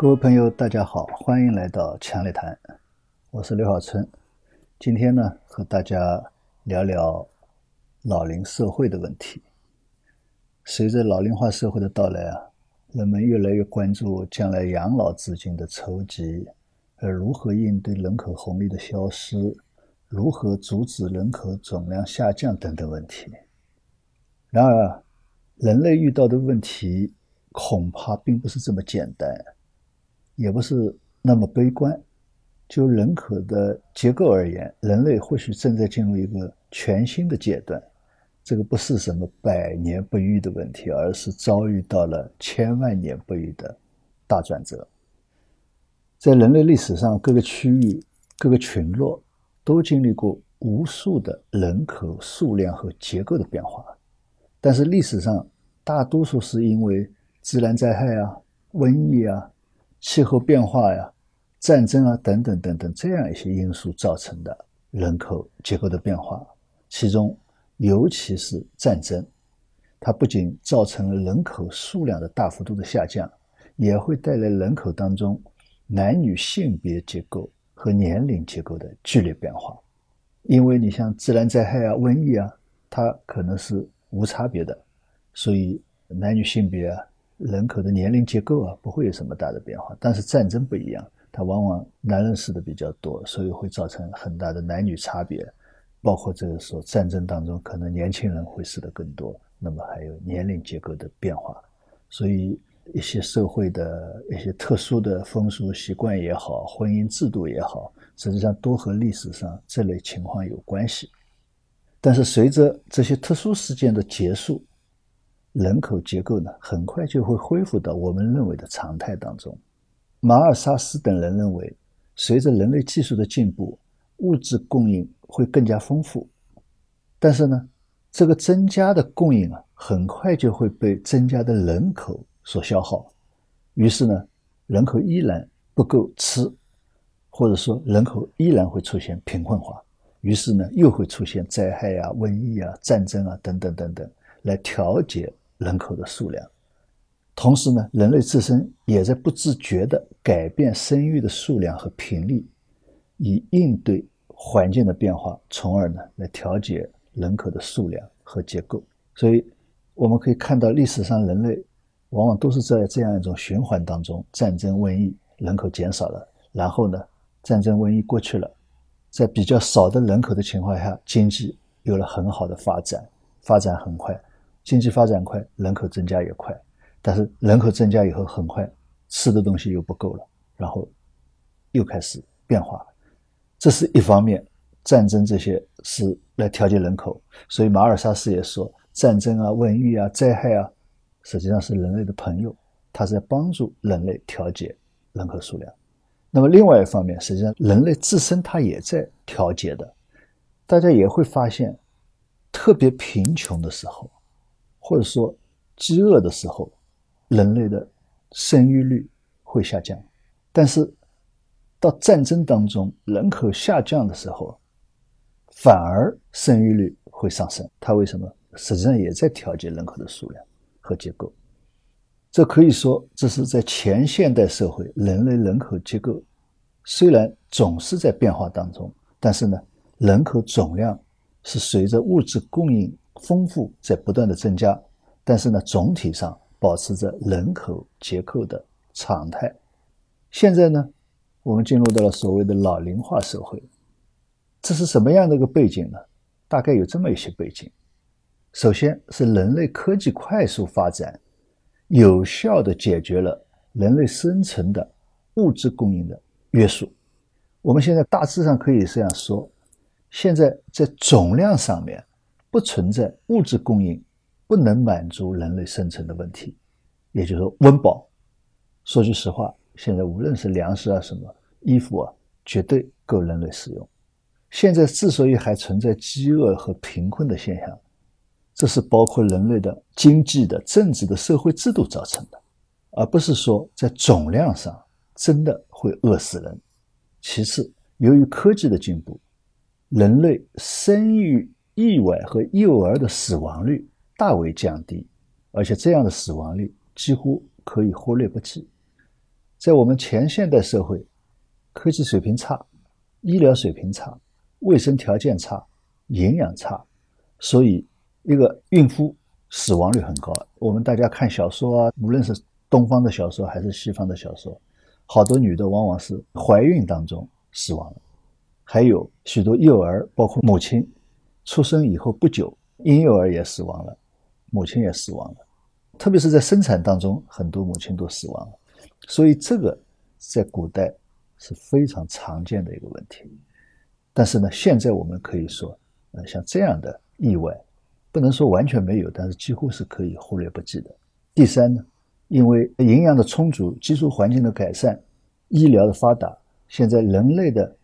各位朋友，大家好，欢迎来到强烈谈，我是刘小春。今天呢，和大家聊聊老龄社会的问题。随着老龄化社会的到来啊，人们越来越关注将来养老资金的筹集，而如何应对人口红利的消失，如何阻止人口总量下降等等问题。然而，人类遇到的问题恐怕并不是这么简单。也不是那么悲观。就人口的结构而言，人类或许正在进入一个全新的阶段。这个不是什么百年不遇的问题，而是遭遇到了千万年不遇的大转折。在人类历史上，各个区域、各个群落都经历过无数的人口数量和结构的变化，但是历史上大多数是因为自然灾害啊、瘟疫啊。气候变化呀、战争啊等等等等这样一些因素造成的人口结构的变化，其中尤其是战争，它不仅造成了人口数量的大幅度的下降，也会带来人口当中男女性别结构和年龄结构的剧烈变化。因为你像自然灾害啊、瘟疫啊，它可能是无差别的，所以男女性别啊。人口的年龄结构啊，不会有什么大的变化。但是战争不一样，它往往男人死的比较多，所以会造成很大的男女差别。包括这个时候战争当中，可能年轻人会死的更多。那么还有年龄结构的变化，所以一些社会的一些特殊的风俗习惯也好，婚姻制度也好，实际上都和历史上这类情况有关系。但是随着这些特殊事件的结束，人口结构呢，很快就会恢复到我们认为的常态当中。马尔萨斯等人认为，随着人类技术的进步，物质供应会更加丰富。但是呢，这个增加的供应啊，很快就会被增加的人口所消耗。于是呢，人口依然不够吃，或者说人口依然会出现贫困化。于是呢，又会出现灾害啊、瘟疫啊、战争啊等等等等，来调节。人口的数量，同时呢，人类自身也在不自觉地改变生育的数量和频率，以应对环境的变化，从而呢来调节人口的数量和结构。所以，我们可以看到历史上人类往往都是在这样一种循环当中：战争、瘟疫，人口减少了，然后呢，战争、瘟疫过去了，在比较少的人口的情况下，经济有了很好的发展，发展很快。经济发展快，人口增加也快，但是人口增加以后，很快吃的东西又不够了，然后又开始变化。这是一方面，战争这些是来调节人口，所以马尔萨斯也说，战争啊、瘟疫啊、灾害啊，实际上是人类的朋友，它是在帮助人类调节人口数量。那么另外一方面，实际上人类自身它也在调节的，大家也会发现，特别贫穷的时候。或者说，饥饿的时候，人类的生育率会下降；但是到战争当中，人口下降的时候，反而生育率会上升。它为什么？实际上也在调节人口的数量和结构。这可以说，这是在前现代社会，人类人口结构虽然总是在变化当中，但是呢，人口总量是随着物质供应。丰富在不断的增加，但是呢，总体上保持着人口结构的常态。现在呢，我们进入到了所谓的老龄化社会，这是什么样的一个背景呢？大概有这么一些背景。首先是人类科技快速发展，有效的解决了人类生存的物质供应的约束。我们现在大致上可以这样说：现在在总量上面。不存在物质供应不能满足人类生存的问题，也就是说温饱。说句实话，现在无论是粮食啊、什么衣服啊，绝对够人类使用。现在之所以还存在饥饿和贫困的现象，这是包括人类的经济的、政治的、社会制度造成的，而不是说在总量上真的会饿死人。其次，由于科技的进步，人类生育。意外和幼儿的死亡率大为降低，而且这样的死亡率几乎可以忽略不计。在我们前现代社会，科技水平差，医疗水平差，卫生条件差，营养差，所以一个孕妇死亡率很高。我们大家看小说啊，无论是东方的小说还是西方的小说，好多女的往往是怀孕当中死亡了，还有许多幼儿，包括母亲出生以后不久，婴幼儿也死亡了，母亲也死亡了。特别是在生产当中，很多母亲都死亡了，所以这个在古代是非常常见的一个问题。但是呢，现在我们可以说，呃，像这样的意外，不能说完全没有，但是几乎是可以忽略不计的。第三呢，因为营养的充足、居住环境的改善、医疗的发达，现在人类的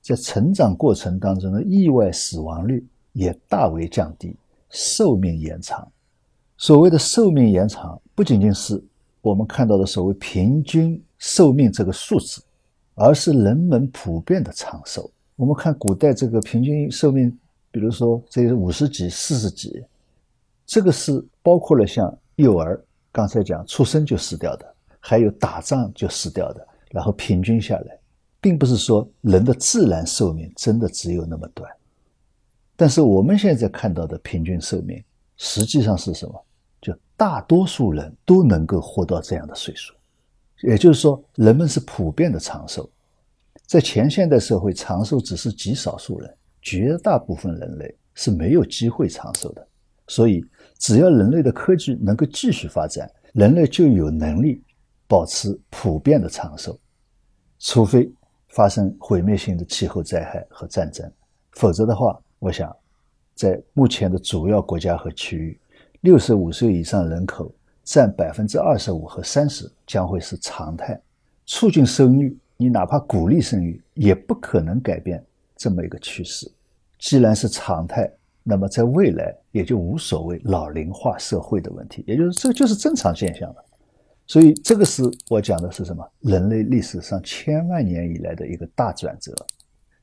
在成长过程当中的意外死亡率也大为降低，寿命延长。所谓的寿命延长，不仅仅是我们看到的所谓平均寿命这个数字，而是人们普遍的长寿。我们看古代这个平均寿命，比如说这五十几、四十几，这个是包括了像幼儿，刚才讲出生就死掉的，还有打仗就死掉的，然后平均下来，并不是说人的自然寿命真的只有那么短。但是我们现在看到的平均寿命，实际上是什么？就大多数人都能够活到这样的岁数，也就是说，人们是普遍的长寿。在前现代社会，长寿只是极少数人，绝大部分人类是没有机会长寿的。所以，只要人类的科技能够继续发展，人类就有能力保持普遍的长寿。除非发生毁灭性的气候灾害和战争，否则的话，我想，在目前的主要国家和区域。六十五岁以上人口占百分之二十五和三十，将会是常态。促进生育，你哪怕鼓励生育，也不可能改变这么一个趋势。既然是常态，那么在未来也就无所谓老龄化社会的问题，也就是这就是正常现象了。所以，这个是我讲的是什么？人类历史上千万年以来的一个大转折。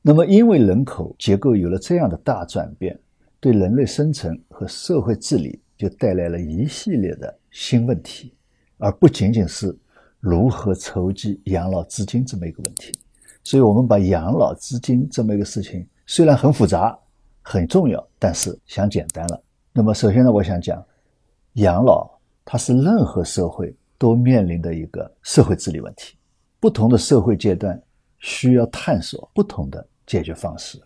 那么，因为人口结构有了这样的大转变，对人类生存和社会治理。就带来了一系列的新问题，而不仅仅是如何筹集养老资金这么一个问题。所以，我们把养老资金这么一个事情，虽然很复杂、很重要，但是想简单了。那么，首先呢，我想讲，养老它是任何社会都面临的一个社会治理问题。不同的社会阶段需要探索不同的解决方式。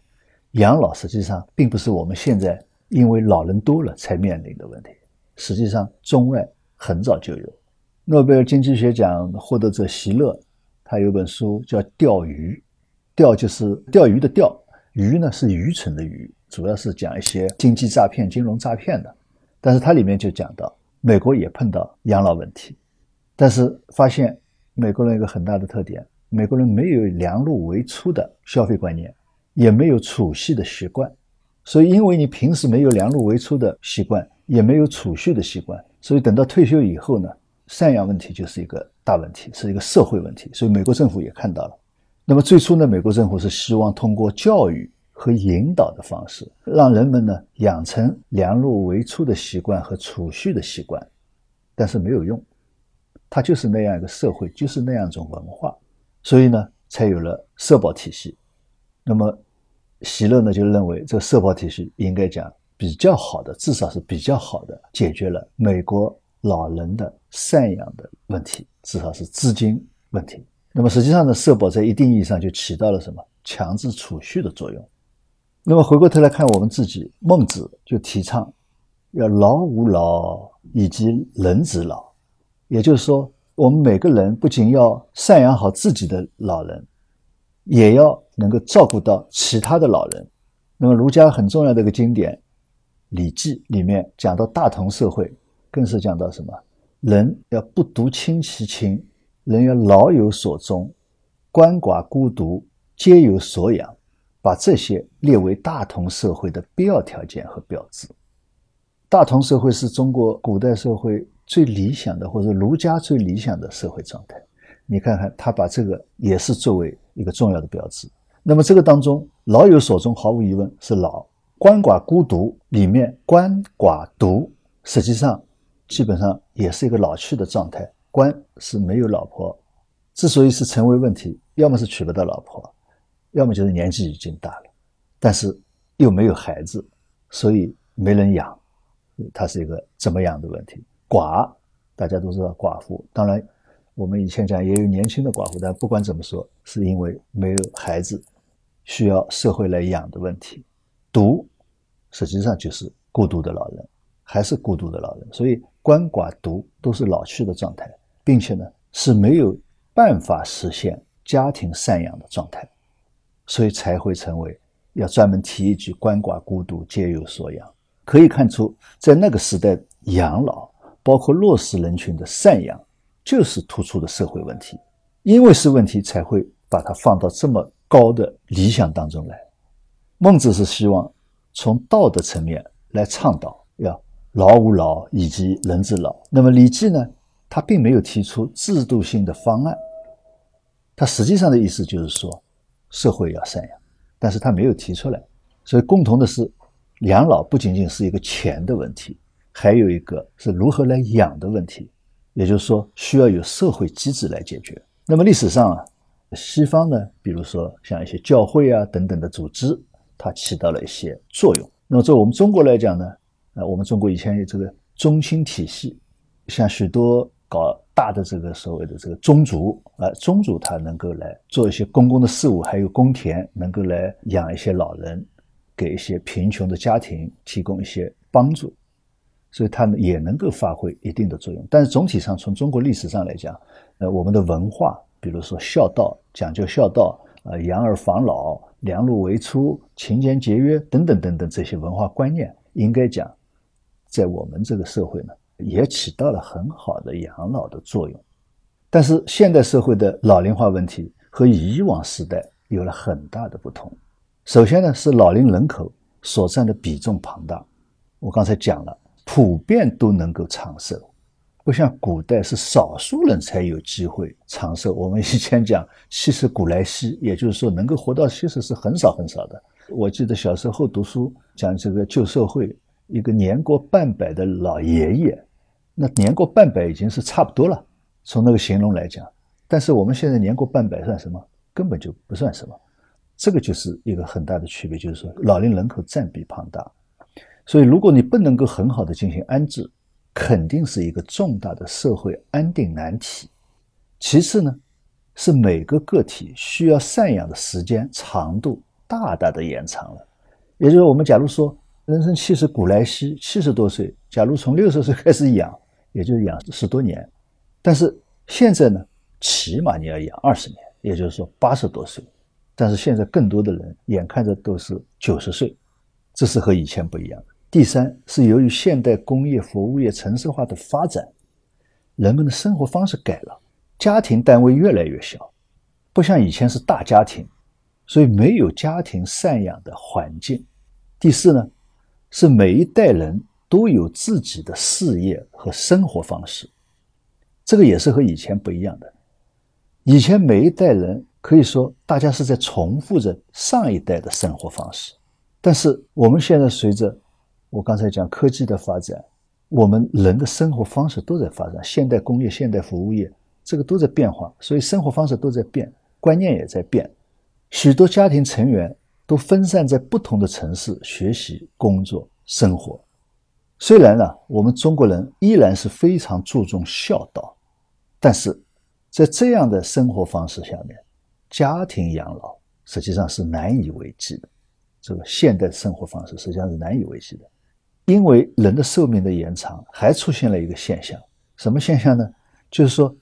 养老实际上并不是我们现在。因为老人多了才面临的问题，实际上中外很早就有。诺贝尔经济学奖获得者席勒，他有本书叫《钓鱼》，钓就是钓鱼的钓，鱼呢是愚蠢的愚，主要是讲一些经济诈骗、金融诈骗的。但是它里面就讲到，美国也碰到养老问题，但是发现美国人一个很大的特点，美国人没有量入为出的消费观念，也没有储蓄的习惯。所以，因为你平时没有量入为出的习惯，也没有储蓄的习惯，所以等到退休以后呢，赡养问题就是一个大问题，是一个社会问题。所以，美国政府也看到了。那么，最初呢，美国政府是希望通过教育和引导的方式，让人们呢养成量入为出的习惯和储蓄的习惯，但是没有用，它就是那样一个社会，就是那样一种文化，所以呢，才有了社保体系。那么。席勒呢就认为，这个社保体系应该讲比较好的，至少是比较好的解决了美国老人的赡养的问题，至少是资金问题。那么实际上呢，社保在一定意义上就起到了什么强制储蓄的作用。那么回过头来看我们自己，孟子就提倡要老吾老以及人之老，也就是说，我们每个人不仅要赡养好自己的老人。也要能够照顾到其他的老人。那么儒家很重要的一个经典《礼记》里面讲到大同社会，更是讲到什么？人要不独亲其亲，人要老有所终，鳏寡孤独皆有所养，把这些列为大同社会的必要条件和标志。大同社会是中国古代社会最理想的，或者儒家最理想的社会状态。你看看，他把这个也是作为一个重要的标志。那么这个当中，老有所终，毫无疑问是老；鳏寡孤独里面，鳏寡独实际上基本上也是一个老去的状态。鳏是没有老婆之所以是成为问题，要么是娶不到老婆，要么就是年纪已经大了，但是又没有孩子，所以没人养，它是一个怎么样的问题？寡，大家都知道寡妇，当然我们以前讲也有年轻的寡妇，但不管怎么说，是因为没有孩子，需要社会来养的问题。独，实际上就是孤独的老人，还是孤独的老人，所以鳏寡独都是老去的状态，并且呢是没有。办法实现家庭赡养的状态，所以才会成为要专门提一句“鳏寡孤独皆有所养”。可以看出，在那个时代，养老包括弱势人群的赡养，就是突出的社会问题。因为是问题，才会把它放到这么高的理想当中来。孟子是希望从道德层面来倡导要老吾老以及人之老。那么《礼记》呢？他并没有提出制度性的方案，他实际上的意思就是说，社会要赡养，但是他没有提出来。所以，共同的是，养老不仅仅是一个钱的问题，还有一个是如何来养的问题，也就是说，需要有社会机制来解决。那么，历史上啊，西方呢，比如说像一些教会啊等等的组织，它起到了一些作用。那么，在我们中国来讲呢，呃，我们中国以前有这个宗亲体系，像许多。搞大的这个所谓的这个宗族啊，宗族他能够来做一些公共的事务，还有公田，能够来养一些老人，给一些贫穷的家庭提供一些帮助，所以它呢也能够发挥一定的作用。但是总体上，从中国历史上来讲，呃，我们的文化，比如说孝道，讲究孝道，呃，养儿防老，量入为出，勤俭节约等等等等这些文化观念，应该讲，在我们这个社会呢。也起到了很好的养老的作用，但是现代社会的老龄化问题和以往时代有了很大的不同。首先呢，是老龄人口所占的比重庞大。我刚才讲了，普遍都能够长寿，不像古代是少数人才有机会长寿。我们以前讲 七十古来稀，也就是说能够活到七十是很少很少的。我记得小时候读书讲这个旧社会，一个年过半百的老爷爷。那年过半百已经是差不多了，从那个形容来讲，但是我们现在年过半百算什么？根本就不算什么。这个就是一个很大的区别，就是说老龄人口占比庞大，所以如果你不能够很好的进行安置，肯定是一个重大的社会安定难题。其次呢，是每个个体需要赡养的时间长度大大的延长了。也就是我们假如说人生七十古来稀，七十多岁，假如从六十岁开始养。也就是养十多年，但是现在呢，起码你要养二十年，也就是说八十多岁。但是现在更多的人眼看着都是九十岁，这是和以前不一样。第三是由于现代工业、服务业、城市化的发展，人们的生活方式改了，家庭单位越来越小，不像以前是大家庭，所以没有家庭赡养的环境。第四呢，是每一代人。都有自己的事业和生活方式，这个也是和以前不一样的。以前每一代人可以说大家是在重复着上一代的生活方式，但是我们现在随着我刚才讲科技的发展，我们人的生活方式都在发展，现代工业、现代服务业这个都在变化，所以生活方式都在变，观念也在变。许多家庭成员都分散在不同的城市学习、工作、生活。虽然呢，我们中国人依然是非常注重孝道，但是在这样的生活方式下面，家庭养老实际上是难以为继的。这个现代生活方式实际上是难以为继的，因为人的寿命的延长，还出现了一个现象，什么现象呢？就是说，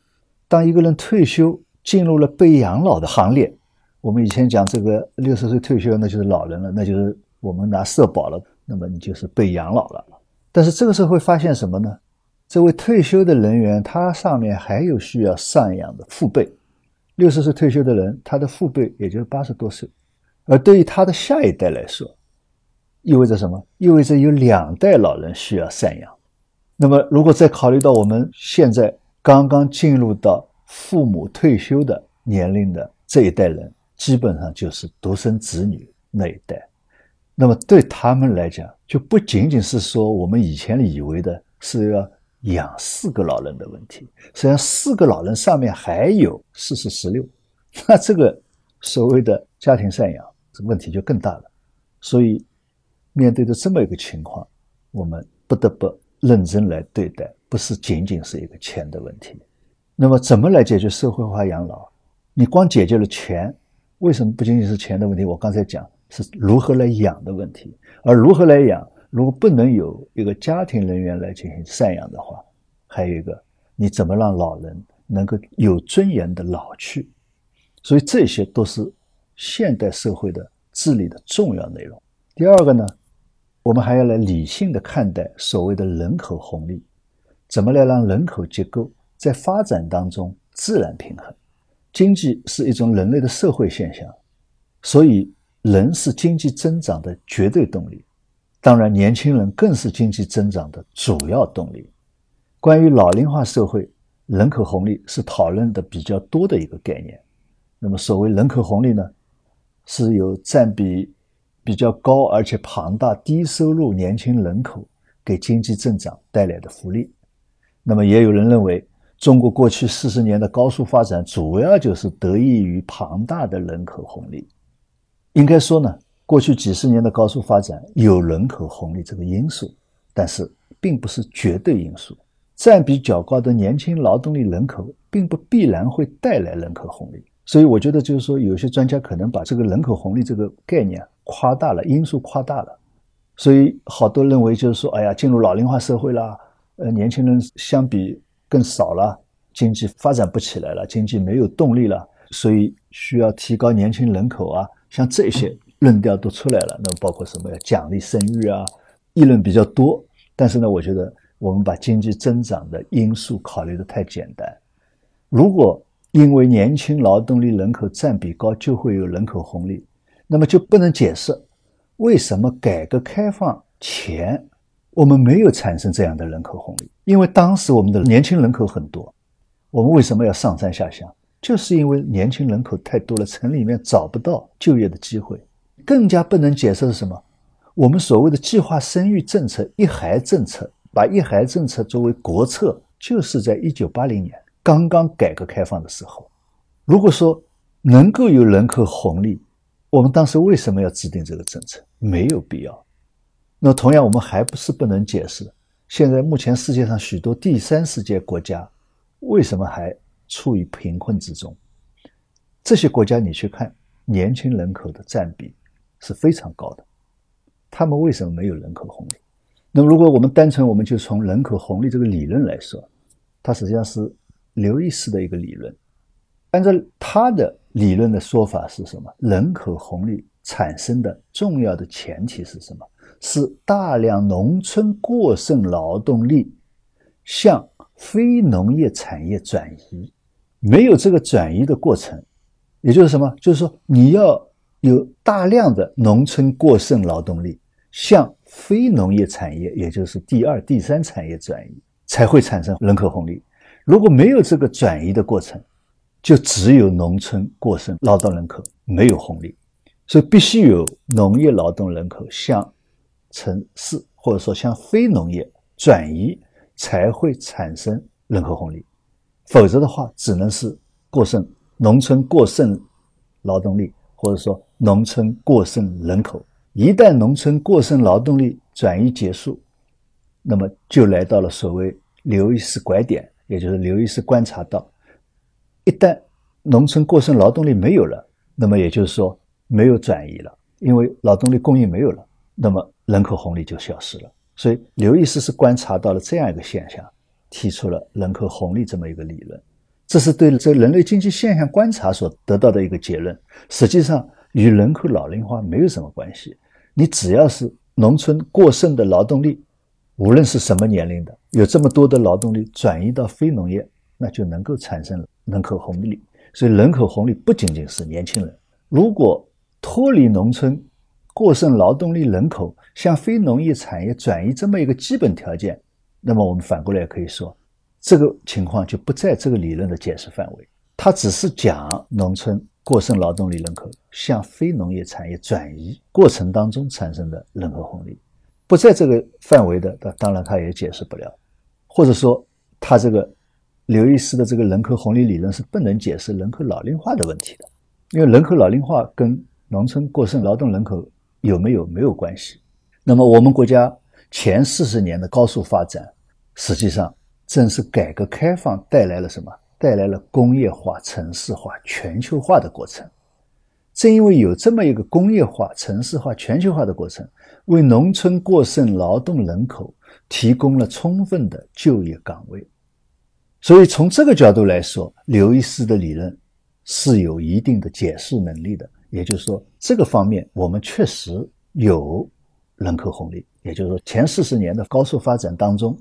当一个人退休进入了被养老的行列，我们以前讲这个六十岁退休，那就是老人了，那就是我们拿社保了，那么你就是被养老了。但是这个时候会发现什么呢？这位退休的人员，他上面还有需要赡养的父辈。六十岁退休的人，他的父辈也就是八十多岁，而对于他的下一代来说，意味着什么？意味着有两代老人需要赡养。那么，如果再考虑到我们现在刚刚进入到父母退休的年龄的这一代人，基本上就是独生子女那一代。那么对他们来讲，就不仅仅是说我们以前以为的是要养四个老人的问题。实际上，四个老人上面还有四十十六，那这个所谓的家庭赡养，这问题就更大了。所以，面对着这么一个情况，我们不得不认真来对待，不是仅仅是一个钱的问题。那么，怎么来解决社会化养老？你光解决了钱，为什么不仅仅是钱的问题？我刚才讲是如何来养的问题，而如何来养，如果不能有一个家庭人员来进行赡养的话，还有一个，你怎么让老人能够有尊严的老去？所以这些都是现代社会的治理的重要内容。第二个呢，我们还要来理性的看待所谓的人口红利，怎么来让人口结构在发展当中自然平衡？经济是一种人类的社会现象，所以人是经济增长的绝对动力。当然，年轻人更是经济增长的主要动力。关于老龄化社会，人口红利是讨论的比较多的一个概念。那么，所谓人口红利呢，是由占比比较高而且庞大低收入年轻人口给经济增长带来的福利。那么，也有人认为。中国过去四十年的高速发展，主要就是得益于庞大的人口红利。应该说呢，过去几十年的高速发展有人口红利这个因素，但是并不是绝对因素。占比较高的年轻劳动力人口，并不必然会带来人口红利。所以，我觉得就是说，有些专家可能把这个人口红利这个概念夸大了，因素夸大了。所以，好多认为就是说，哎呀，进入老龄化社会啦，呃，年轻人相比。更少了，经济发展不起来了，经济没有动力了，所以需要提高年轻人口啊，像这些论调都出来了。那么包括什么？要奖励生育啊，议论比较多。但是呢，我觉得我们把经济增长的因素考虑的太简单。如果因为年轻劳动力人口占比高就会有人口红利，那么就不能解释为什么改革开放前。我们没有产生这样的人口红利，因为当时我们的年轻人口很多。我们为什么要上山下乡？就是因为年轻人口太多了，城里面找不到就业的机会。更加不能解释是什么？我们所谓的计划生育政策、一孩政策，把一孩政策作为国策，就是在一九八零年刚刚改革开放的时候。如果说能够有人口红利，我们当时为什么要制定这个政策？没有必要。那同样，我们还不是不能解释，现在目前世界上许多第三世界国家为什么还处于贫困之中？这些国家你去看，年轻人口的占比是非常高的，他们为什么没有人口红利？那么，如果我们单纯我们就从人口红利这个理论来说，它实际上是刘易斯的一个理论。按照他的理论的说法是什么？人口红利产生的重要的前提是什么？是大量农村过剩劳动力向非农业产业转移，没有这个转移的过程，也就是什么？就是说你要有大量的农村过剩劳动力向非农业产业，也就是第二、第三产业转移，才会产生人口红利。如果没有这个转移的过程，就只有农村过剩劳动人口，没有红利。所以必须有农业劳动人口向。城市或者说向非农业转移才会产生人口红利，否则的话只能是过剩农村过剩劳动力或者说农村过剩人口。一旦农村过剩劳动力转移结束，那么就来到了所谓刘易斯拐点，也就是刘易斯观察到，一旦农村过剩劳动力没有了，那么也就是说没有转移了，因为劳动力供应没有了，那么。人口红利就消失了，所以刘易斯是观察到了这样一个现象，提出了人口红利这么一个理论。这是对这人类经济现象观察所得到的一个结论，实际上与人口老龄化没有什么关系。你只要是农村过剩的劳动力，无论是什么年龄的，有这么多的劳动力转移到非农业，那就能够产生了人口红利。所以人口红利不仅仅是年轻人，如果脱离农村。过剩劳动力人口向非农业产业转移这么一个基本条件，那么我们反过来也可以说，这个情况就不在这个理论的解释范围。它只是讲农村过剩劳动力人口向非农业产业转移过程当中产生的人口红利，不在这个范围的，那当然它也解释不了。或者说他这个刘易斯的这个人口红利理论是不能解释人口老龄化的问题的，因为人口老龄化跟农村过剩劳动人口有没有没有关系。那么我们国家前四十年的高速发展，实际上正是改革开放带来了什么？带来了工业化、城市化、全球化的过程。正因为有这么一个工业化、城市化、全球化的过程，为农村过剩劳动人口提供了充分的就业岗位，所以从这个角度来说，刘易斯的理论是有一定的解释能力的。也就是说，这个方面我们确实有人口红利。也就是说，前四十年的高速发展当中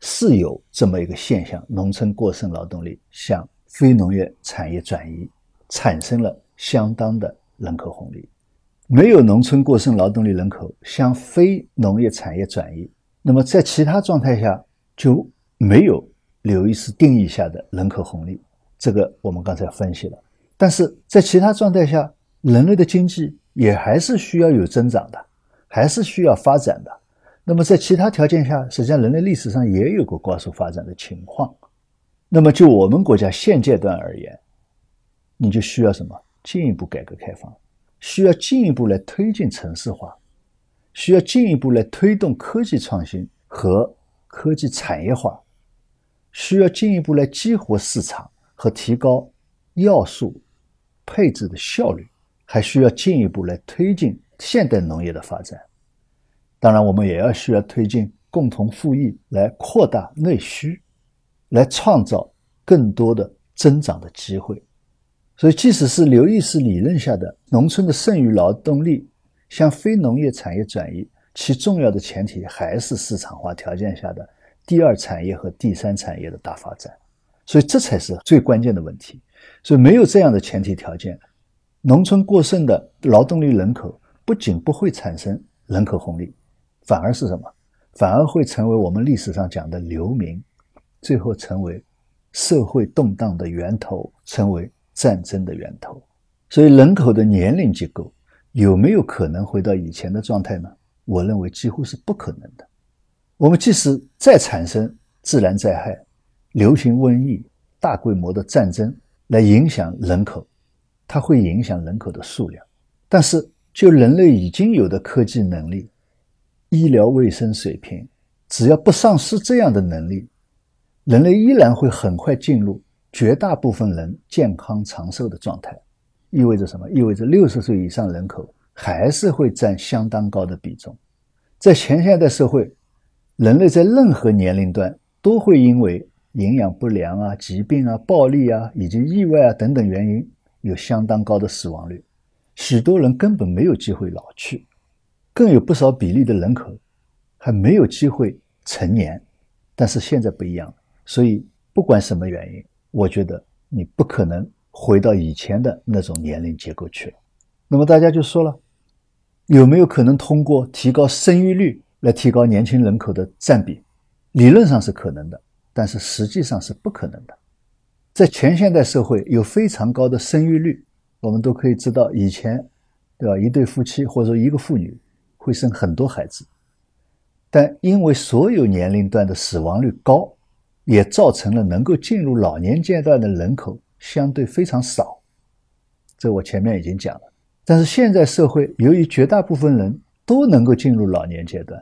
是有这么一个现象：农村过剩劳动力向非农业产业转移，产生了。相当的人口红利，没有农村过剩劳动力人口向非农业产业转移，那么在其他状态下就没有刘易斯定义下的人口红利。这个我们刚才分析了，但是在其他状态下，人类的经济也还是需要有增长的，还是需要发展的。那么在其他条件下，实际上人类历史上也有过高速发展的情况。那么就我们国家现阶段而言，你就需要什么？进一步改革开放，需要进一步来推进城市化，需要进一步来推动科技创新和科技产业化，需要进一步来激活市场和提高要素配置的效率，还需要进一步来推进现代农业的发展。当然，我们也要需要推进共同富裕，来扩大内需，来创造更多的增长的机会。所以，即使是刘易斯理论下的农村的剩余劳动力向非农业产业转移，其重要的前提还是市场化条件下的第二产业和第三产业的大发展。所以，这才是最关键的问题。所以，没有这样的前提条件，农村过剩的劳动力人口不仅不会产生人口红利，反而是什么？反而会成为我们历史上讲的流民，最后成为社会动荡的源头，成为。战争的源头，所以人口的年龄结构有没有可能回到以前的状态呢？我认为几乎是不可能的。我们即使再产生自然灾害、流行瘟疫、大规模的战争来影响人口，它会影响人口的数量。但是就人类已经有的科技能力、医疗卫生水平，只要不丧失这样的能力，人类依然会很快进入。绝大部分人健康长寿的状态，意味着什么？意味着六十岁以上人口还是会占相当高的比重。在前现代社会，人类在任何年龄段都会因为营养不良啊、疾病啊、暴力啊以及意外啊等等原因，有相当高的死亡率。许多人根本没有机会老去，更有不少比例的人口还没有机会成年。但是现在不一样了，所以不管什么原因。我觉得你不可能回到以前的那种年龄结构去了。那么大家就说了，有没有可能通过提高生育率来提高年轻人口的占比？理论上是可能的，但是实际上是不可能的。在前现代社会有非常高的生育率，我们都可以知道，以前对吧，一对夫妻或者说一个妇女会生很多孩子，但因为所有年龄段的死亡率高。也造成了能够进入老年阶段的人口相对非常少，这我前面已经讲了。但是现在社会由于绝大部分人都能够进入老年阶段，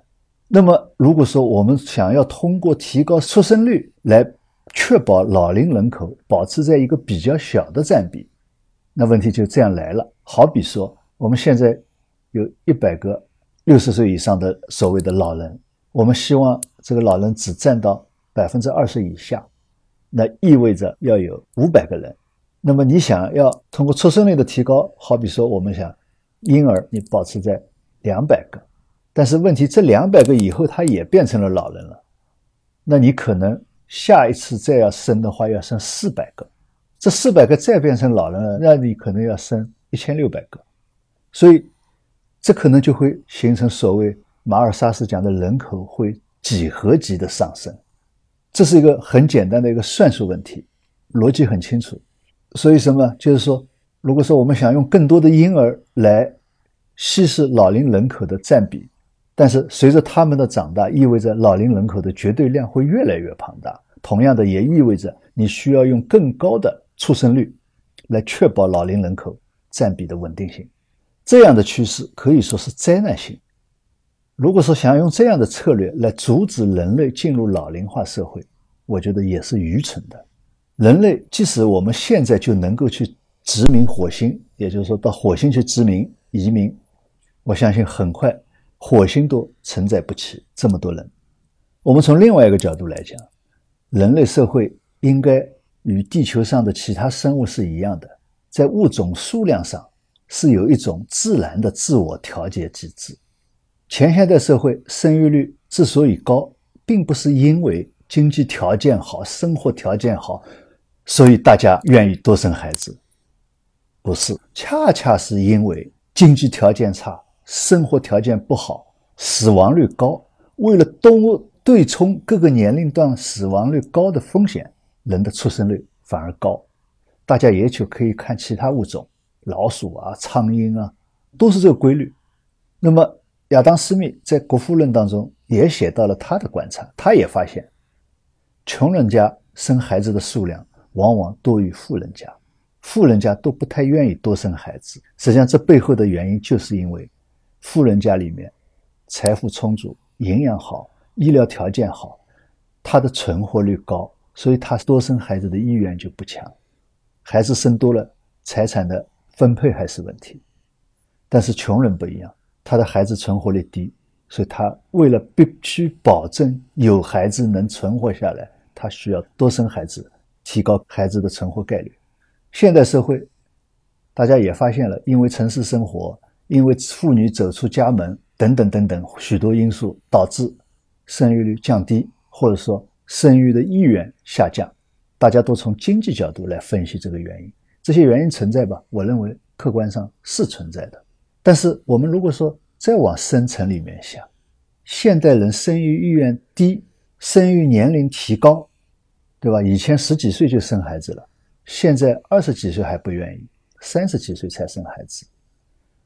那么如果说我们想要通过提高出生率来确保老龄人口保持在一个比较小的占比，那问题就这样来了。好比说我们现在有一百个六十岁以上的所谓的老人，我们希望这个老人只占到。百分之二十以下，那意味着要有五百个人。那么你想要通过出生率的提高，好比说我们想婴儿你保持在两百个，但是问题这两百个以后他也变成了老人了，那你可能下一次再要生的话要生四百个，这四百个再变成老人了，那你可能要生一千六百个，所以这可能就会形成所谓马尔萨斯讲的人口会几何级的上升。这是一个很简单的一个算术问题，逻辑很清楚。所以什么？就是说，如果说我们想用更多的婴儿来稀释老龄人口的占比，但是随着他们的长大，意味着老龄人口的绝对量会越来越庞大。同样的，也意味着你需要用更高的出生率来确保老龄人口占比的稳定性。这样的趋势可以说是灾难性。如果说想用这样的策略来阻止人类进入老龄化社会，我觉得也是愚蠢的。人类即使我们现在就能够去殖民火星，也就是说到火星去殖民移民，我相信很快火星都承载不起这么多人。我们从另外一个角度来讲，人类社会应该与地球上的其他生物是一样的，在物种数量上是有一种自然的自我调节机制。前现代社会生育率之所以高，并不是因为经济条件好、生活条件好，所以大家愿意多生孩子，不是，恰恰是因为经济条件差、生活条件不好、死亡率高。为了多对冲各个年龄段死亡率高的风险，人的出生率反而高。大家也许可以看其他物种，老鼠啊、苍蝇啊，都是这个规律。那么。亚当·斯密在《国富论》当中也写到了他的观察，他也发现，穷人家生孩子的数量往往多于富人家，富人家都不太愿意多生孩子。实际上，这背后的原因就是因为富人家里面财富充足、营养好、医疗条件好，他的存活率高，所以他多生孩子的意愿就不强。孩子生多了，财产的分配还是问题。但是穷人不一样。他的孩子存活率低，所以他为了必须保证有孩子能存活下来，他需要多生孩子，提高孩子的存活概率。现代社会，大家也发现了，因为城市生活，因为妇女走出家门等等等等许多因素，导致生育率降低，或者说生育的意愿下降。大家都从经济角度来分析这个原因，这些原因存在吧？我认为客观上是存在的。但是我们如果说再往深层里面想，现代人生育意愿低，生育年龄提高，对吧？以前十几岁就生孩子了，现在二十几岁还不愿意，三十几岁才生孩子，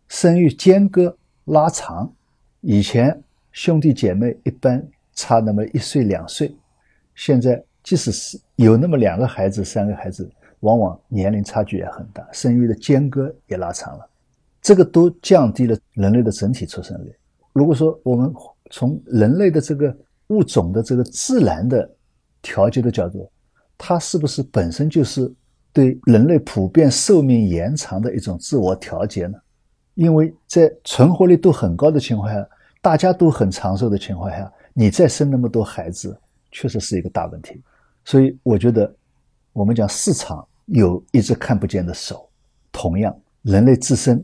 生育间隔拉长，以前兄弟姐妹一般差那么一岁两岁，现在即使是有那么两个孩子、三个孩子，往往年龄差距也很大，生育的间隔也拉长了。这个都降低了人类的整体出生率。如果说我们从人类的这个物种的这个自然的调节的角度，它是不是本身就是对人类普遍寿命延长的一种自我调节呢？因为在存活率都很高的情况下，大家都很长寿的情况下，你再生那么多孩子，确实是一个大问题。所以我觉得，我们讲市场有一只看不见的手，同样人类自身。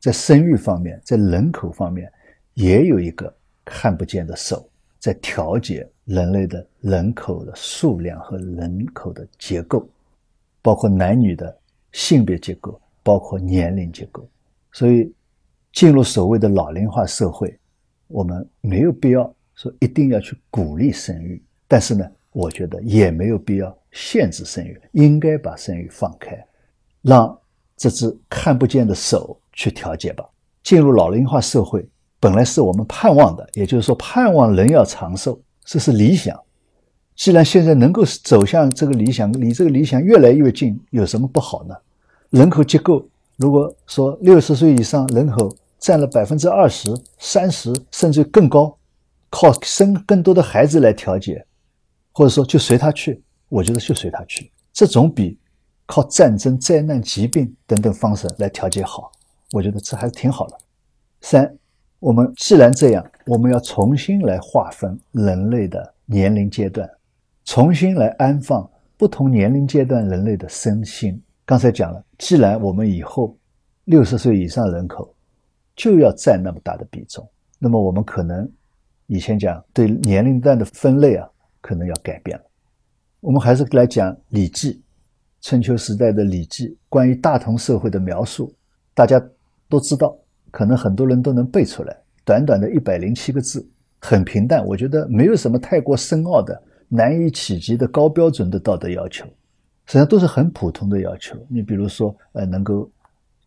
在生育方面，在人口方面，也有一个看不见的手在调节人类的人口的数量和人口的结构，包括男女的性别结构，包括年龄结构。所以，进入所谓的老龄化社会，我们没有必要说一定要去鼓励生育，但是呢，我觉得也没有必要限制生育，应该把生育放开，让这只看不见的手。去调节吧。进入老龄化社会本来是我们盼望的，也就是说，盼望人要长寿，这是理想。既然现在能够走向这个理想，离这个理想越来越近，有什么不好呢？人口结构，如果说六十岁以上人口占了百分之二十、三十，甚至更高，靠生更多的孩子来调节，或者说就随他去，我觉得就随他去，这总比靠战争、灾难、疾病等等方式来调节好。我觉得这还是挺好的。三，我们既然这样，我们要重新来划分人类的年龄阶段，重新来安放不同年龄阶段人类的身心。刚才讲了，既然我们以后六十岁以上人口就要占那么大的比重，那么我们可能以前讲对年龄段的分类啊，可能要改变了。我们还是来讲《礼记》，春秋时代的《礼记》关于大同社会的描述，大家。都知道，可能很多人都能背出来。短短的一百零七个字，很平淡。我觉得没有什么太过深奥的、难以企及的高标准的道德要求，实际上都是很普通的要求。你比如说，呃，能够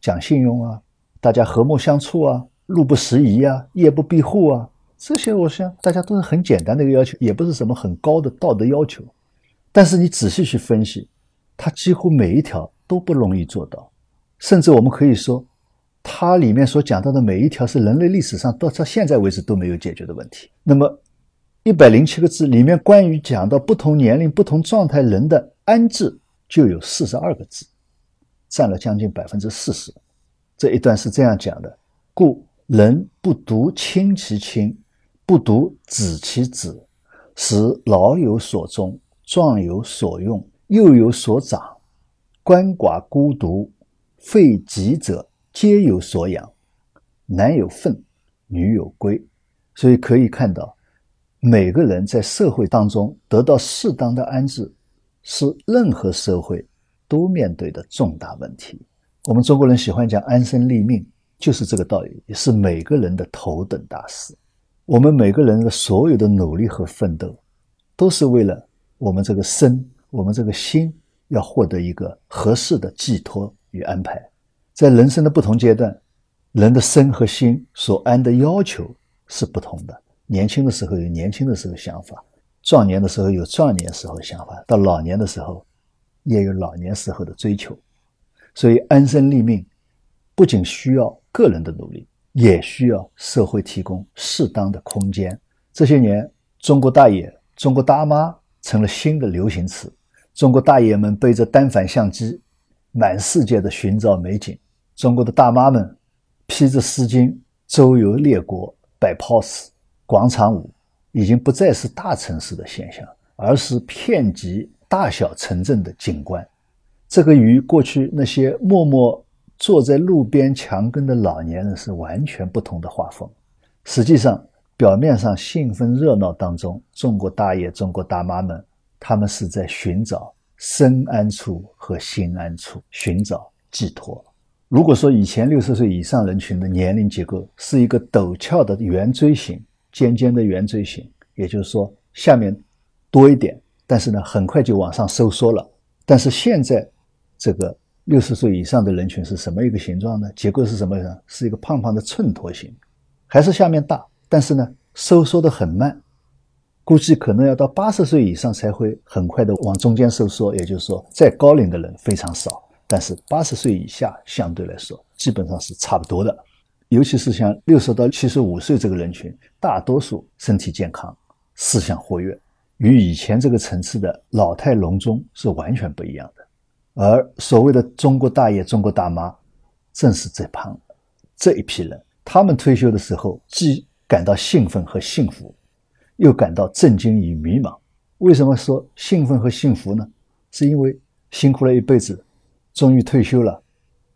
讲信用啊，大家和睦相处啊，路不拾遗啊，夜不闭户啊，这些我想大家都是很简单的一个要求，也不是什么很高的道德要求。但是你仔细去分析，它几乎每一条都不容易做到，甚至我们可以说，它里面所讲到的每一条是人类历史上到到现在为止都没有解决的问题。那么，一百零七个字里面关于讲到不同年龄、不同状态人的安置，就有四十二个字，占了将近百分之四十。这一段是这样讲的：故人不独亲其亲，不独子其子，使老有所终。壮有所用，幼有所长，鳏寡孤独，废疾者皆有所养，男有分，女有归。所以可以看到，每个人在社会当中得到适当的安置，是任何社会都面对的重大问题。我们中国人喜欢讲安身立命，就是这个道理，是每个人的头等大事。我们每个人的所有的努力和奋斗，都是为了。我们这个身，我们这个心，要获得一个合适的寄托与安排。在人生的不同阶段，人的身和心所安的要求是不同的。年轻的时候有年轻的时候想法，壮年的时候有壮年时候的想法，到老年的时候也有老年时候的追求。所以安身立命，不仅需要个人的努力，也需要社会提供适当的空间。这些年，中国大爷、中国大妈。成了新的流行词。中国大爷们背着单反相机，满世界的寻找美景；中国的大妈们披着丝巾，周游列国，摆 pose、广场舞，已经不再是大城市的现象，而是遍及大小城镇的景观。这个与过去那些默默坐在路边墙根的老年人是完全不同的画风。实际上，表面上兴奋热闹当中，中国大爷、中国大妈们，他们是在寻找身安处和心安处，寻找寄托。如果说以前六十岁以上人群的年龄结构是一个陡峭的圆锥形、尖尖的圆锥形，也就是说下面多一点，但是呢很快就往上收缩了。但是现在这个六十岁以上的人群是什么一个形状呢？结构是什么呢？是一个胖胖的秤砣形，还是下面大？但是呢，收缩的很慢，估计可能要到八十岁以上才会很快的往中间收缩。也就是说，再高龄的人非常少，但是八十岁以下相对来说基本上是差不多的。尤其是像六十到七十五岁这个人群，大多数身体健康，思想活跃，与以前这个层次的老态龙钟是完全不一样的。而所谓的中国大爷、中国大妈，正是这帮这一批人，他们退休的时候既感到兴奋和幸福，又感到震惊与迷茫。为什么说兴奋和幸福呢？是因为辛苦了一辈子，终于退休了，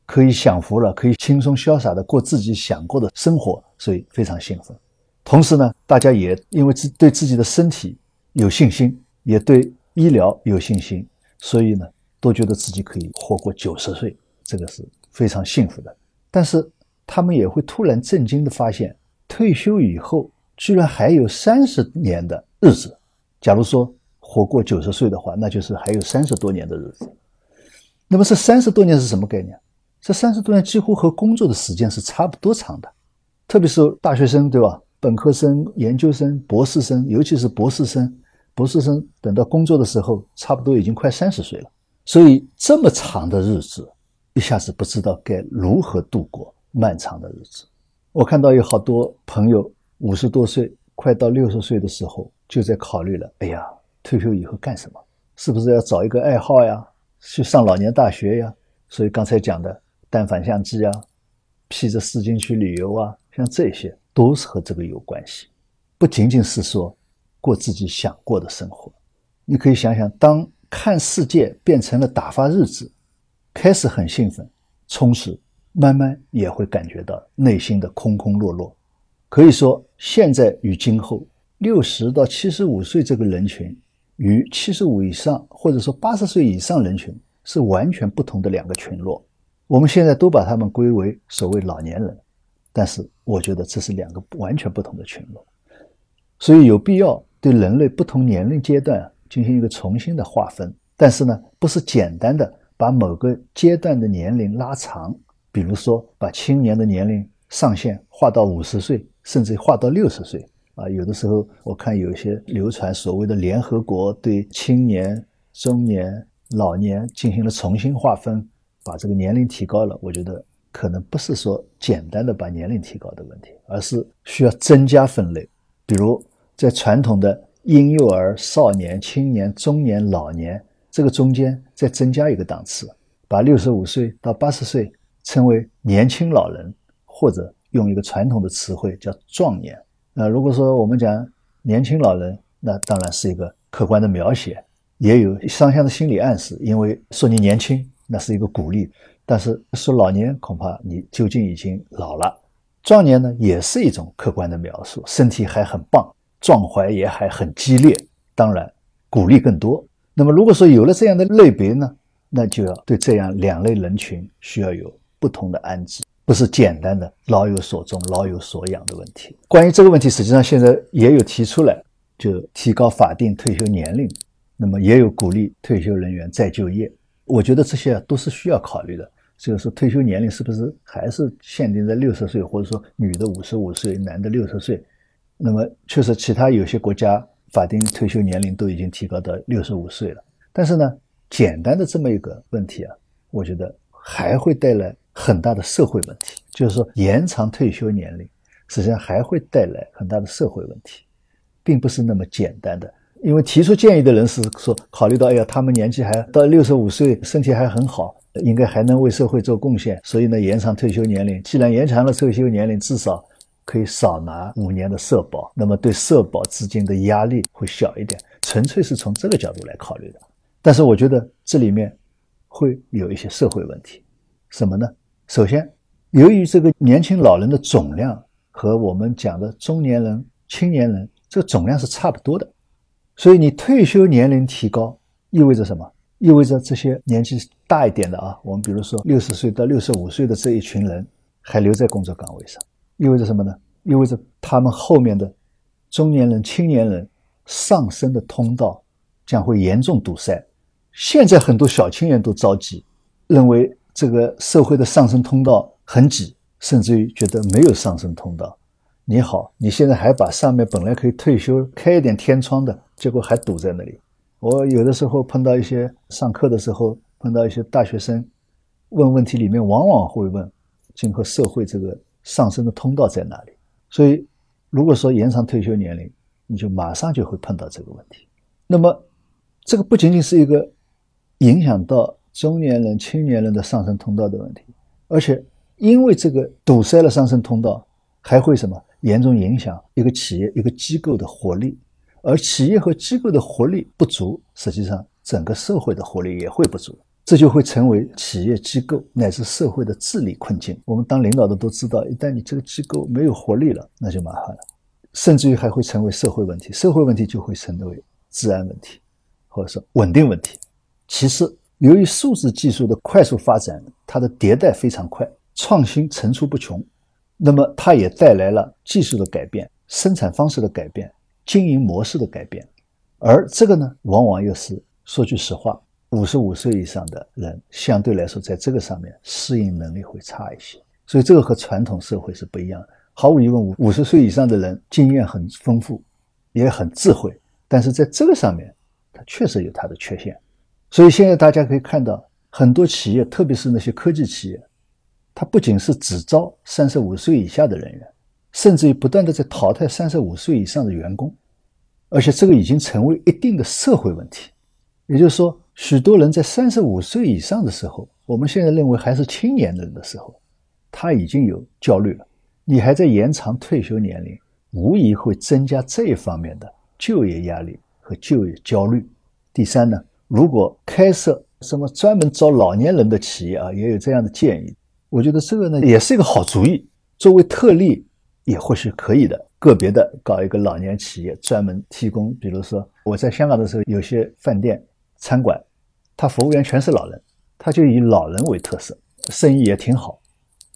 可以享福了，可以轻松潇洒的过自己想过的生活，所以非常兴奋。同时呢，大家也因为自对自己的身体有信心，也对医疗有信心，所以呢，都觉得自己可以活过九十岁，这个是非常幸福的。但是他们也会突然震惊的发现。退休以后，居然还有三十年的日子。假如说活过九十岁的话，那就是还有三十多年的日子。那么这三十多年是什么概念？这三十多年几乎和工作的时间是差不多长的。特别是大学生，对吧？本科生、研究生、博士生，尤其是博士生，博士生等到工作的时候，差不多已经快三十岁了。所以这么长的日子，一下子不知道该如何度过漫长的日子。我看到有好多朋友五十多岁，快到六十岁的时候，就在考虑了：哎呀，退休以后干什么？是不是要找一个爱好呀？去上老年大学呀？所以刚才讲的单反相机啊，披着丝巾去旅游啊，像这些都是和这个有关系。不仅仅是说过自己想过的生活，你可以想想，当看世界变成了打发日子，开始很兴奋、充实。慢慢也会感觉到内心的空空落落。可以说，现在与今后，六十到七十五岁这个人群，与七十五以上或者说八十岁以上人群是完全不同的两个群落。我们现在都把他们归为所谓老年人，但是我觉得这是两个完全不同的群落。所以有必要对人类不同年龄阶段进行一个重新的划分。但是呢，不是简单的把某个阶段的年龄拉长。比如说，把青年的年龄上限划到五十岁，甚至划到六十岁，啊，有的时候我看有一些流传所谓的联合国对青年、中年、老年进行了重新划分，把这个年龄提高了。我觉得可能不是说简单的把年龄提高的问题，而是需要增加分类。比如在传统的婴幼儿、少年、青年、中年、老年这个中间再增加一个档次，把六十五岁到八十岁称为年轻老人，或者用一个传统的词汇叫壮年。那如果说我们讲年轻老人，那当然是一个客观的描写，也有双向的心理暗示。因为说你年轻，那是一个鼓励；但是说老年，恐怕你究竟已经老了。壮年呢，也是一种客观的描述，身体还很棒，壮怀也还很激烈，当然鼓励更多。那么如果说有了这样的类别呢，那就要对这样两类人群需要有不同的安置。不是简单的老有所终、老有所养的问题。关于这个问题，实际上现在也有提出来，就提高法定退休年龄，那么也有鼓励退休人员再就业。我觉得这些都是需要考虑的。就是说，退休年龄是不是还是限定在六十岁，或者说女的五十五岁，男的六十岁？那么确实，其他有些国家法定退休年龄都已经提高到六十五岁了。但是呢，简单的这么一个问题啊，我觉得还会带来。很大的社会问题，就是说延长退休年龄，实际上还会带来很大的社会问题，并不是那么简单的。因为提出建议的人是说，考虑到哎呀，他们年纪还到六十五岁，身体还很好，应该还能为社会做贡献，所以呢，延长退休年龄。既然延长了退休年龄，至少可以少拿五年的社保，那么对社保资金的压力会小一点。纯粹是从这个角度来考虑的。但是我觉得这里面会有一些社会问题，什么呢？首先，由于这个年轻老人的总量和我们讲的中年人、青年人这个总量是差不多的，所以你退休年龄提高意味着什么？意味着这些年纪大一点的啊，我们比如说六十岁到六十五岁的这一群人还留在工作岗位上，意味着什么呢？意味着他们后面的中年人、青年人上升的通道将会严重堵塞。现在很多小青年都着急，认为。这个社会的上升通道很挤，甚至于觉得没有上升通道。你好，你现在还把上面本来可以退休开一点天窗的，结果还堵在那里。我有的时候碰到一些上课的时候，碰到一些大学生问问题，里面往往会问今后社会这个上升的通道在哪里。所以，如果说延长退休年龄，你就马上就会碰到这个问题。那么，这个不仅仅是一个影响到。中年人、青年人的上升通道的问题，而且因为这个堵塞了上升通道，还会什么严重影响一个企业、一个机构的活力。而企业和机构的活力不足，实际上整个社会的活力也会不足，这就会成为企业机构乃至社会的治理困境。我们当领导的都知道，一旦你这个机构没有活力了，那就麻烦了，甚至于还会成为社会问题。社会问题就会成为治安问题，或者说稳定问题。其次。由于数字技术的快速发展，它的迭代非常快，创新层出不穷，那么它也带来了技术的改变、生产方式的改变、经营模式的改变，而这个呢，往往又是说句实话，五十五岁以上的人相对来说，在这个上面适应能力会差一些，所以这个和传统社会是不一样的。毫无疑问，五五十岁以上的人经验很丰富，也很智慧，但是在这个上面，它确实有它的缺陷。所以现在大家可以看到，很多企业，特别是那些科技企业，它不仅是只招三十五岁以下的人员，甚至于不断的在淘汰三十五岁以上的员工，而且这个已经成为一定的社会问题。也就是说，许多人在三十五岁以上的时候，我们现在认为还是青年人的时候，他已经有焦虑了。你还在延长退休年龄，无疑会增加这一方面的就业压力和就业焦虑。第三呢？如果开设什么专门招老年人的企业啊，也有这样的建议。我觉得这个呢也是一个好主意。作为特例也或许可以的，个别的搞一个老年企业，专门提供，比如说我在香港的时候，有些饭店、餐馆，他服务员全是老人，他就以老人为特色，生意也挺好。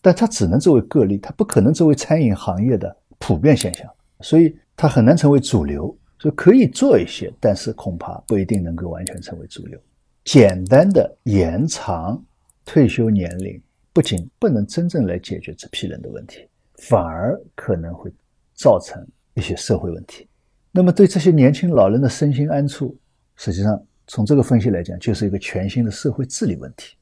但他只能作为个例，他不可能作为餐饮行业的普遍现象，所以他很难成为主流。所以可以做一些，但是恐怕不一定能够完全成为主流。简单的延长退休年龄，不仅不能真正来解决这批人的问题，反而可能会造成一些社会问题。那么对这些年轻老人的身心安处，实际上从这个分析来讲，就是一个全新的社会治理问题。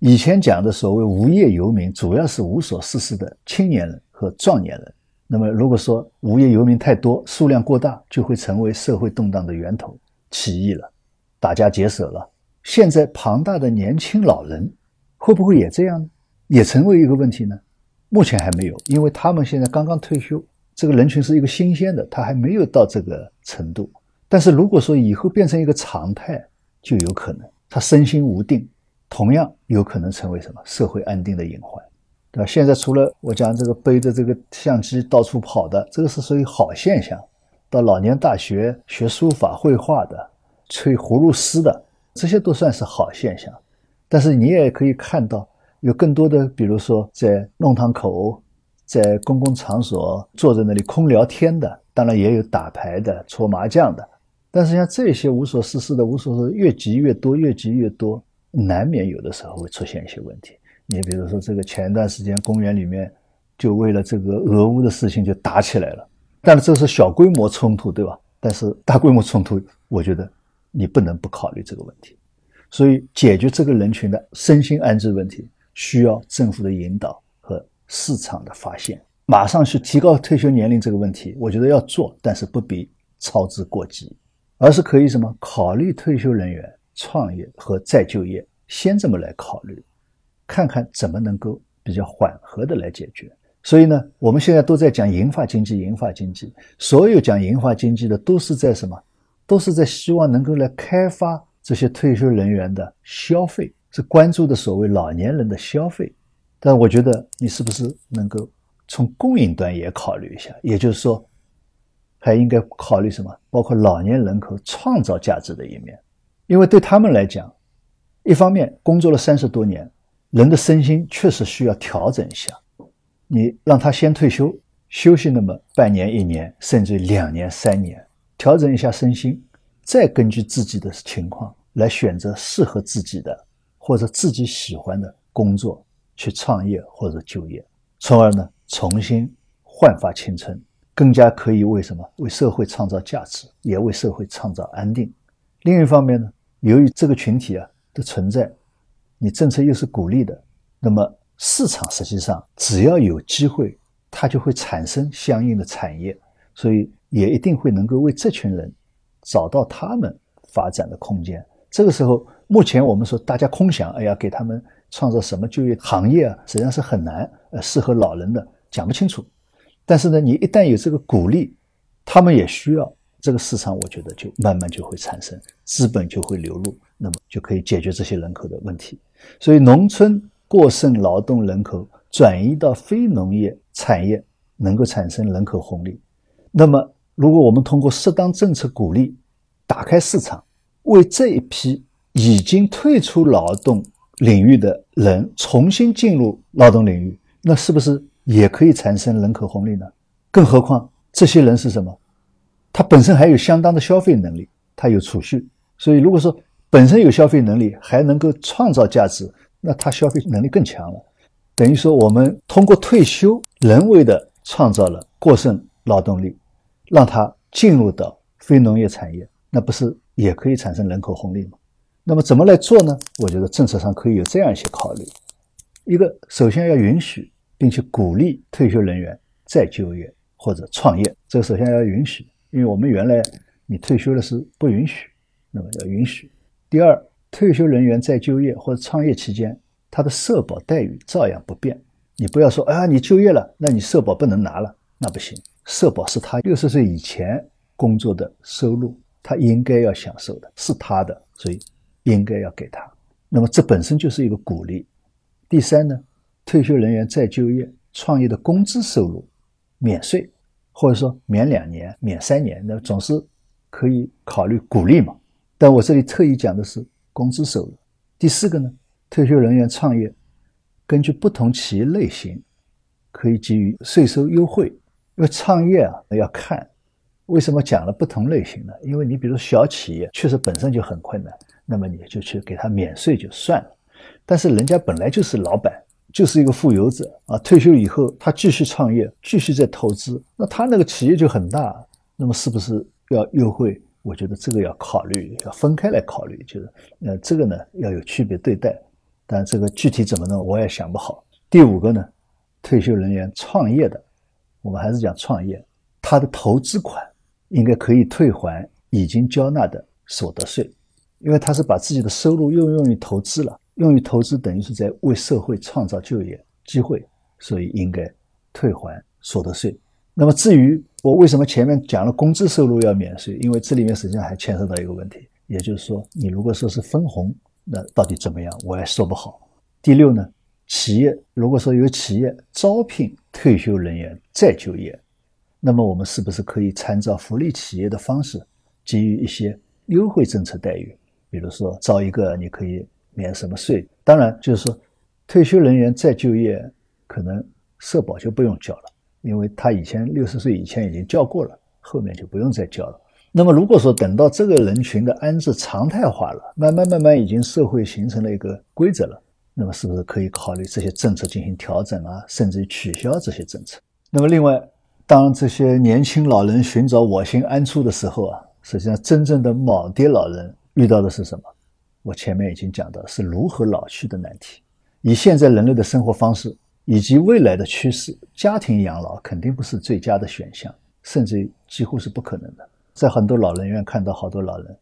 以前讲的所谓无业游民，主要是无所事事的青年人和壮年人。那么如果说无业游民太多，数量过大，就会成为社会动荡的源头，起义了，打家劫舍了。现在庞大的年轻老人会不会也这样呢？也成为一个问题呢？目前还没有，因为他们现在刚刚退休，这个人群是一个新鲜的，他还没有到这个程度。但是如果说以后变成一个常态，就有可能他身心无定，同样有可能成为什么社会安定的隐患，对吧？现在除了我讲这个背着这个相机到处跑的，这个是属于好现象；到老年大学学书法绘画的，吹葫芦丝的。这些都算是好现象，但是你也可以看到，有更多的，比如说在弄堂口，在公共场所坐在那里空聊天的，当然也有打牌的、搓麻将的。但是像这些无所事事的、无所事越积越多、越积越多，难免有的时候会出现一些问题。你比如说，这个前一段时间公园里面就为了这个俄乌的事情就打起来了，但是这是小规模冲突，对吧？但是大规模冲突，我觉得。你不能不考虑这个问题，所以解决这个人群的身心安置问题，需要政府的引导和市场的发现。马上去提高退休年龄这个问题，我觉得要做，但是不必操之过急，而是可以什么考虑退休人员创业和再就业，先这么来考虑，看看怎么能够比较缓和的来解决。所以呢，我们现在都在讲银发经济，银发经济，所有讲银发经济的都是在什么？都是在希望能够来开发这些退休人员的消费，是关注的所谓老年人的消费。但我觉得你是不是能够从供应端也考虑一下？也就是说，还应该考虑什么？包括老年人口创造价值的一面。因为对他们来讲，一方面工作了三十多年，人的身心确实需要调整一下。你让他先退休，休息那么半年、一年，甚至两年、三年。调整一下身心，再根据自己的情况来选择适合自己的或者自己喜欢的工作去创业或者就业，从而呢重新焕发青春，更加可以为什么为社会创造价值，也为社会创造安定。另一方面呢，由于这个群体啊的存在，你政策又是鼓励的，那么市场实际上只要有机会，它就会产生相应的产业，所以。也一定会能够为这群人找到他们发展的空间。这个时候，目前我们说大家空想，哎呀，给他们创造什么就业行业啊，实际上是很难，呃，适合老人的讲不清楚。但是呢，你一旦有这个鼓励，他们也需要这个市场，我觉得就慢慢就会产生资本就会流入，那么就可以解决这些人口的问题。所以，农村过剩劳动人口转移到非农业产业，能够产生人口红利，那么。如果我们通过适当政策鼓励，打开市场，为这一批已经退出劳动领域的人重新进入劳动领域，那是不是也可以产生人口红利呢？更何况这些人是什么？他本身还有相当的消费能力，他有储蓄，所以如果说本身有消费能力，还能够创造价值，那他消费能力更强了。等于说，我们通过退休人为的创造了过剩劳动力。让他进入到非农业产业，那不是也可以产生人口红利吗？那么怎么来做呢？我觉得政策上可以有这样一些考虑：一个，首先要允许并且鼓励退休人员再就业或者创业，这个首先要允许，因为我们原来你退休了是不允许，那么要允许。第二，退休人员再就业或者创业期间，他的社保待遇照样不变。你不要说啊，你就业了，那你社保不能拿了，那不行。社保是他六十岁以前工作的收入，他应该要享受的，是他的，所以应该要给他。那么这本身就是一个鼓励。第三呢，退休人员再就业、创业的工资收入免税，或者说免两年、免三年，那总是可以考虑鼓励嘛。但我这里特意讲的是工资收入。第四个呢，退休人员创业，根据不同企业类型，可以给予税收优惠。因为创业啊，要看为什么讲了不同类型呢。因为你比如小企业确实本身就很困难，那么你就去给他免税就算了。但是人家本来就是老板，就是一个富有者啊，退休以后他继续创业，继续在投资，那他那个企业就很大，那么是不是要优惠？我觉得这个要考虑，要分开来考虑，就是呃，这个呢要有区别对待，但这个具体怎么弄我也想不好。第五个呢，退休人员创业的，我们还是讲创业，他的投资款应该可以退还已经交纳的所得税，因为他是把自己的收入又用于投资了，用于投资等于是在为社会创造就业机会，所以应该退还所得税。那么至于我为什么前面讲了工资收入要免税？因为这里面实际上还牵涉到一个问题，也就是说，你如果说是分红，那到底怎么样，我也说不好。第六呢，企业如果说有企业招聘退休人员再就业，那么我们是不是可以参照福利企业的方式，给予一些优惠政策待遇？比如说招一个你可以免什么税？当然就是说，退休人员再就业，可能社保就不用交了。因为他以前六十岁以前已经交过了，后面就不用再交了。那么如果说等到这个人群的安置常态化了，慢慢慢慢已经社会形成了一个规则了，那么是不是可以考虑这些政策进行调整啊，甚至于取消这些政策？那么另外，当这些年轻老人寻找我心安处的时候啊，实际上真正的耄耋老人遇到的是什么？我前面已经讲到，是如何老去的难题。以现在人类的生活方式。以及未来的趋势，家庭养老肯定不是最佳的选项，甚至几乎是不可能的。在很多老人院看到好多老人，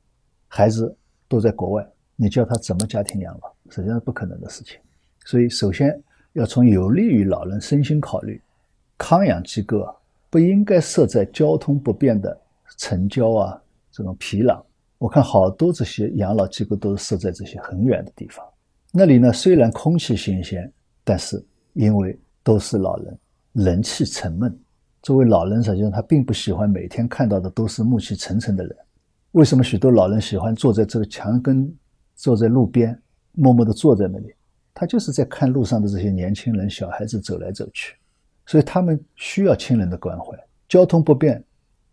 孩子都在国外，你叫他怎么家庭养老，实际上是不可能的事情。所以，首先要从有利于老人身心考虑，康养机构啊，不应该设在交通不便的城郊啊这种皮壤。我看好多这些养老机构都是设在这些很远的地方，那里呢虽然空气新鲜，但是。因为都是老人，人气沉闷。作为老人，实际上他并不喜欢每天看到的都是暮气沉沉的人。为什么许多老人喜欢坐在这个墙根，坐在路边，默默地坐在那里？他就是在看路上的这些年轻人、小孩子走来走去，所以他们需要亲人的关怀。交通不便，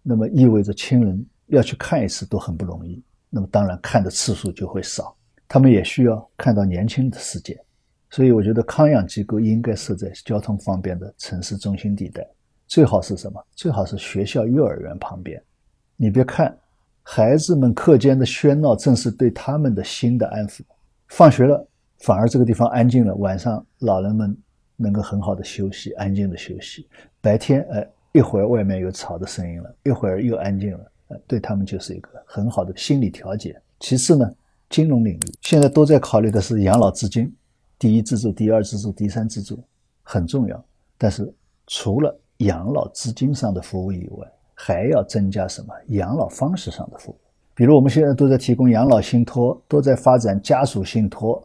那么意味着亲人要去看一次都很不容易。那么当然看的次数就会少。他们也需要看到年轻的世界。所以我觉得康养机构应该设在交通方便的城市中心地带，最好是什么？最好是学校、幼儿园旁边。你别看孩子们课间的喧闹，正是对他们的心的安抚。放学了，反而这个地方安静了，晚上老人们能够很好的休息，安静的休息。白天，哎，一会儿外面有吵的声音了，一会儿又安静了，对他们就是一个很好的心理调节。其次呢，金融领域现在都在考虑的是养老资金。第一支柱、第二支柱、第三支柱很重要，但是除了养老资金上的服务以外，还要增加什么？养老方式上的服务。比如我们现在都在提供养老信托，都在发展家属信托，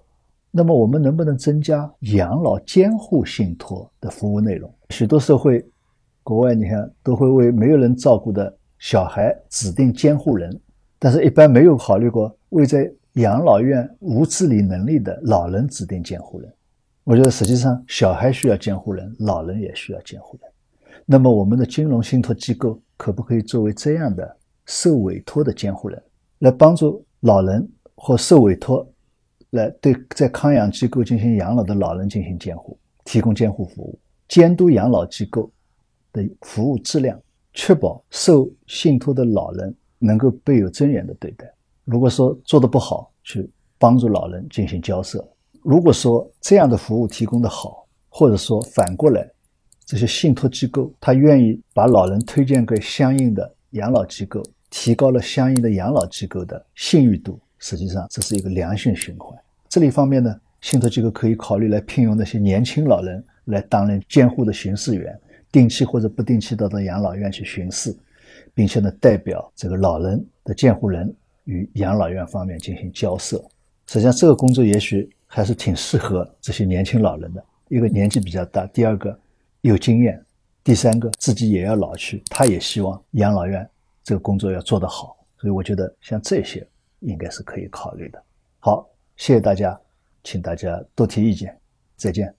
那么我们能不能增加养老监护信托的服务内容？许多社会，国外你看都会为没有人照顾的小孩指定监护人，但是一般没有考虑过为在养老院无自理能力的老人指定监护人，我觉得实际上小孩需要监护人，老人也需要监护人。那么我们的金融信托机构可不可以作为这样的受委托的监护人，来帮助老人或受委托来对在康养机构进行养老的老人进行监护，提供监护服务，监督养老机构的服务质量，确保受信托的老人能够被有尊严的对待。如果说做的不好，去帮助老人进行交涉；如果说这样的服务提供的好，或者说反过来，这些信托机构他愿意把老人推荐给相应的养老机构，提高了相应的养老机构的信誉度，实际上这是一个良性循环。这里方面呢，信托机构可以考虑来聘用那些年轻老人来担任监护的巡视员，定期或者不定期的到养老院去巡视，并且呢，代表这个老人的监护人。与养老院方面进行交涉，实际上这个工作也许还是挺适合这些年轻老人的。一个年纪比较大，第二个有经验，第三个自己也要老去，他也希望养老院这个工作要做得好。所以我觉得像这些应该是可以考虑的。好，谢谢大家，请大家多提意见，再见。